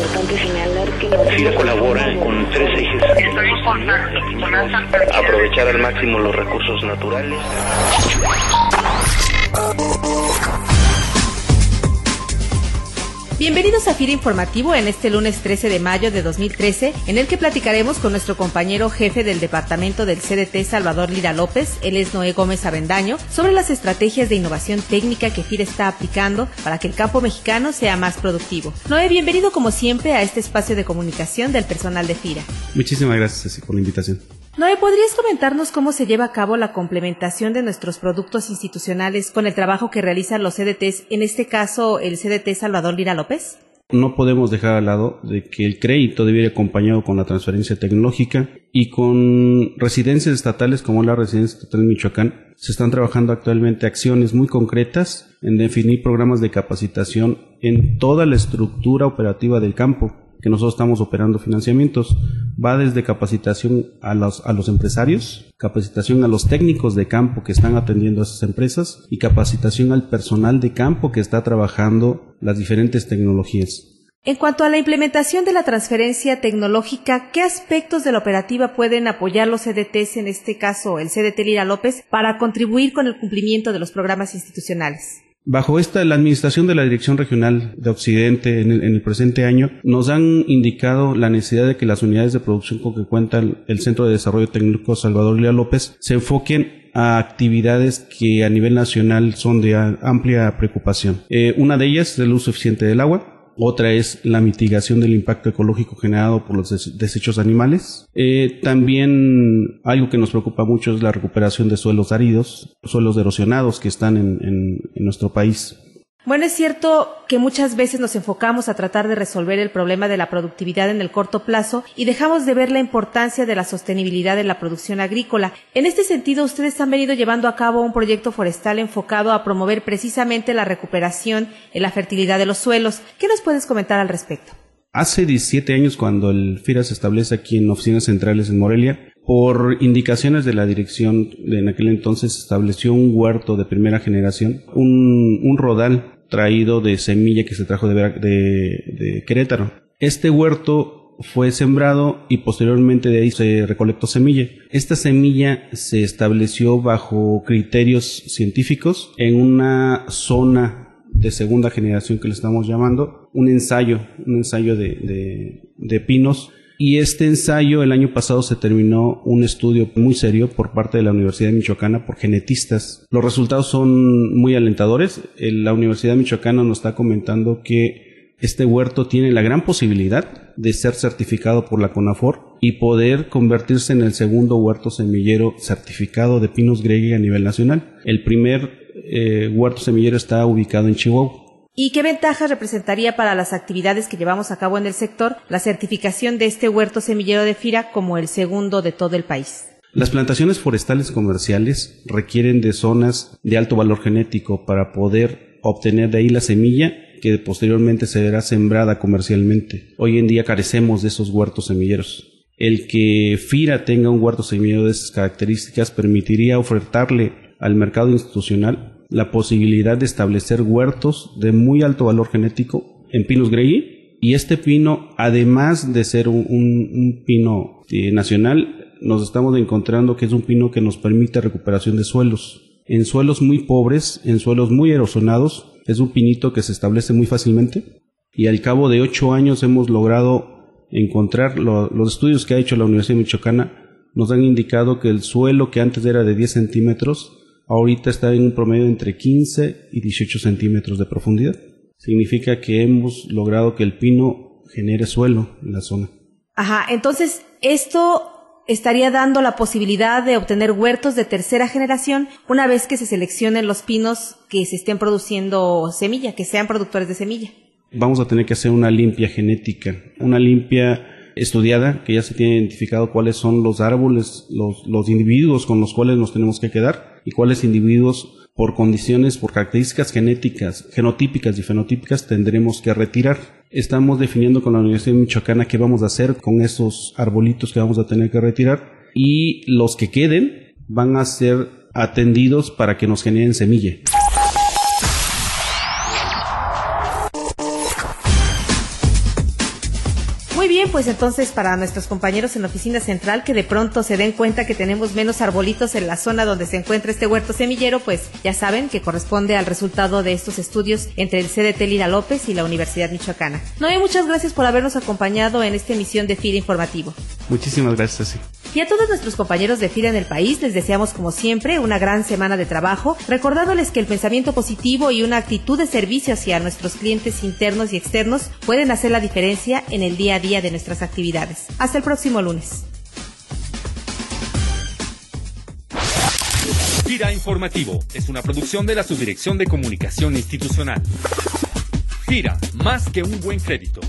importante señalar que FIRA colabora con tres ejes. Aprovechar al máximo los recursos naturales. Bienvenidos a FIRA Informativo en este lunes 13 de mayo de 2013, en el que platicaremos con nuestro compañero jefe del departamento del CDT, Salvador Lira López, él es Noé Gómez Avendaño, sobre las estrategias de innovación técnica que FIRA está aplicando para que el campo mexicano sea más productivo. Noé, bienvenido como siempre a este espacio de comunicación del personal de FIRA. Muchísimas gracias por la invitación. Noé, ¿podrías comentarnos cómo se lleva a cabo la complementación de nuestros productos institucionales con el trabajo que realizan los CDTs, en este caso el CDT Salvador Lira López? No podemos dejar al lado de que el crédito debe ir acompañado con la transferencia tecnológica y con residencias estatales como la Residencia Estatal Michoacán. Se están trabajando actualmente acciones muy concretas en definir programas de capacitación en toda la estructura operativa del campo que nosotros estamos operando financiamientos. Va desde capacitación a los, a los empresarios, capacitación a los técnicos de campo que están atendiendo a esas empresas y capacitación al personal de campo que está trabajando las diferentes tecnologías. En cuanto a la implementación de la transferencia tecnológica, ¿qué aspectos de la operativa pueden apoyar los CDTs, en este caso el CDT Lira López, para contribuir con el cumplimiento de los programas institucionales? Bajo esta, la administración de la Dirección Regional de Occidente en el, presente año nos han indicado la necesidad de que las unidades de producción con que cuenta el, Centro de Desarrollo Técnico Salvador Lía López se enfoquen a actividades que a nivel nacional son de amplia preocupación. Eh, una de ellas es el uso eficiente del agua, otra es la mitigación del impacto ecológico generado por los desechos animales. Eh, también algo que nos preocupa mucho es la recuperación de suelos áridos, suelos erosionados que están en nuestro país. Bueno, es cierto que muchas veces nos enfocamos a tratar de resolver el problema de la productividad en el corto plazo y dejamos de ver la importancia de la sostenibilidad en la producción agrícola. En este sentido, ustedes han venido llevando a cabo un proyecto forestal enfocado a promover precisamente la recuperación en la fertilidad de los suelos. ¿Qué nos puedes comentar al respecto? Hace 17 años, cuando el FIRA se establece aquí en oficinas centrales en Morelia, por indicaciones de la dirección, en aquel entonces se estableció un huerto de primera generación, un, rodal traído de semilla que se trajo de, Querétaro. Este huerto fue sembrado y posteriormente de ahí se recolectó semilla. Esta semilla se estableció bajo criterios científicos en una zona de segunda generación que le estamos llamando, un ensayo, un ensayo de, de pinos y este ensayo el año pasado se terminó un estudio muy serio por parte de la Universidad de Michoacana por genetistas. Los resultados son muy alentadores. La Universidad de Michoacana nos está comentando que este huerto tiene la gran posibilidad de ser certificado por la CONAFOR y poder convertirse en el segundo huerto semillero certificado de pinos gregui a nivel nacional. El primer eh, huerto semillero está ubicado en Chihuahua. ¿Y qué ventajas representaría para las actividades que llevamos a cabo en el sector la certificación de este huerto semillero de FIRA como el segundo de todo el país? Las plantaciones forestales comerciales requieren de zonas de alto valor genético para poder obtener de ahí la semilla que posteriormente se verá sembrada comercialmente. Hoy en día carecemos de esos huertos semilleros. El que FIRA tenga un huerto semillero de esas características permitiría ofertarle al mercado institucional la posibilidad de establecer huertos de muy alto valor genético en pinos Grey y este pino, además de ser un, pino eh, nacional, nos estamos encontrando que es un pino que nos permite recuperación de suelos. En suelos muy pobres, en suelos muy erosionados, es un pinito que se establece muy fácilmente y al cabo de ocho años hemos logrado encontrar los estudios que ha hecho la Universidad Michoacana nos han indicado que el suelo que antes era de 10 centímetros ahorita está en un promedio entre 15 y 18 centímetros de profundidad. Significa que hemos logrado que el pino genere suelo en la zona. Ajá, entonces esto estaría dando la posibilidad de obtener huertos de tercera generación una vez que se seleccionen los pinos que se estén produciendo semilla, que sean productores de semilla. Vamos a tener que hacer una limpia genética, una limpia estudiada, que ya se tiene identificado cuáles son los árboles, los, los individuos con los cuales nos tenemos que quedar y cuáles individuos por condiciones, por características genéticas, genotípicas y fenotípicas tendremos que retirar. Estamos definiendo con la Universidad de Michoacana qué vamos a hacer con esos arbolitos que vamos a tener que retirar y los que queden van a ser atendidos para que nos generen semilla. Pues entonces para nuestros compañeros en la oficina central que de pronto se den cuenta que tenemos menos arbolitos en la zona donde se encuentra este huerto semillero, pues ya saben que corresponde al resultado de estos estudios entre el CDT Lira López y la Universidad Michoacana. Noé, muchas gracias por habernos acompañado en esta emisión de FIRA Informativo. Muchísimas gracias, sí. Y a todos nuestros compañeros de FIRA en el país les deseamos como siempre una gran semana de trabajo, recordándoles que el pensamiento positivo y una actitud de servicio hacia nuestros clientes internos y externos pueden hacer la diferencia en el día a día de nuestras actividades. Hasta el próximo lunes. FIRA Informativo es una producción de la Subdirección de Comunicación Institucional. FIRA, más que un buen crédito.